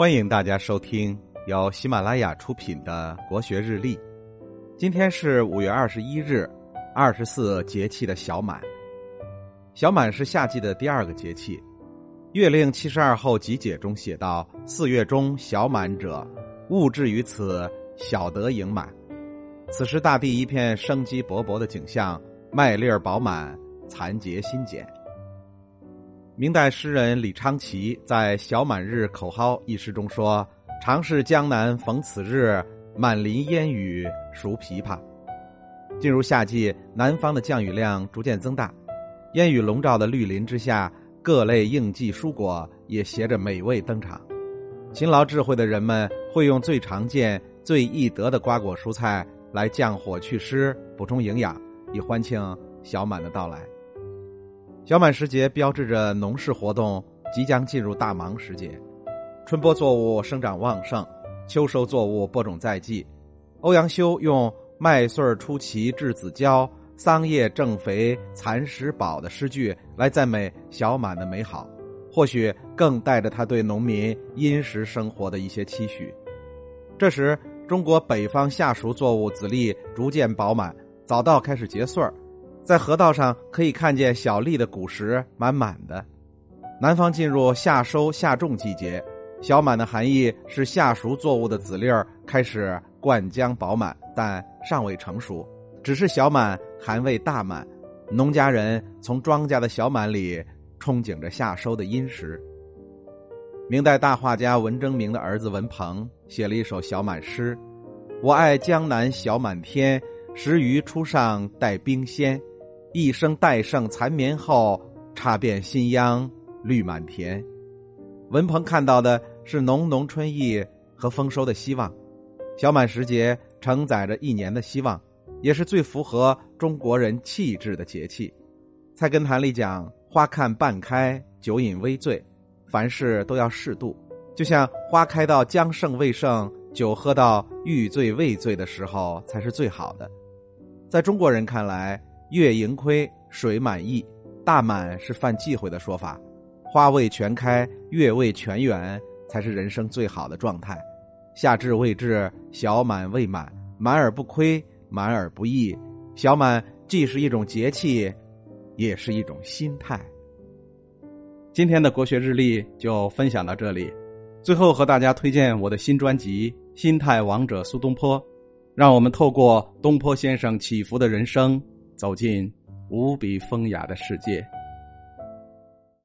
欢迎大家收听由喜马拉雅出品的《国学日历》。今天是五月二十一日，二十四节气的小满。小满是夏季的第二个节气，《月令七十二候集解》中写道：“四月中小满者，物至于此，小得盈满。”此时大地一片生机勃勃的景象，麦粒饱满，残结新茧。明代诗人李昌齐在《小满日口号》一诗中说：“常是江南逢此日，满林烟雨熟枇杷。”进入夏季，南方的降雨量逐渐增大，烟雨笼罩的绿林之下，各类应季蔬果也携着美味登场。勤劳智慧的人们会用最常见、最易得的瓜果蔬菜来降火祛湿、补充营养，以欢庆小满的到来。小满时节标志着农事活动即将进入大忙时节，春播作物生长旺盛，秋收作物播种在即。欧阳修用“麦穗出奇稚子娇，桑叶正肥蚕食饱”的诗句来赞美小满的美好，或许更带着他对农民殷实生活的一些期许。这时，中国北方夏熟作物籽粒逐渐饱满，早稻开始结穗儿。在河道上可以看见小粒的果实满满的。南方进入夏收夏种季节，小满的含义是夏熟作物的籽粒儿开始灌浆饱满，但尚未成熟，只是小满还未大满。农家人从庄稼的小满里憧憬着夏收的殷实。明代大画家文征明的儿子文鹏写了一首小满诗：“我爱江南小满天，时鱼初上带冰鲜。”一生戴胜残眠后，插遍新秧绿满田。文鹏看到的是浓浓春意和丰收的希望。小满时节承载着一年的希望，也是最符合中国人气质的节气。菜根谭里讲：“花看半开，酒饮微醉，凡事都要适度。”就像花开到将盛未盛，酒喝到欲醉未醉的时候，才是最好的。在中国人看来，月盈亏，水满溢，大满是犯忌讳的说法。花未全开，月未全圆，才是人生最好的状态。夏至未至，小满未满，满而不亏，满而不溢。小满既是一种节气，也是一种心态。今天的国学日历就分享到这里。最后和大家推荐我的新专辑《心态王者苏东坡》，让我们透过东坡先生起伏的人生。走进无比风雅的世界。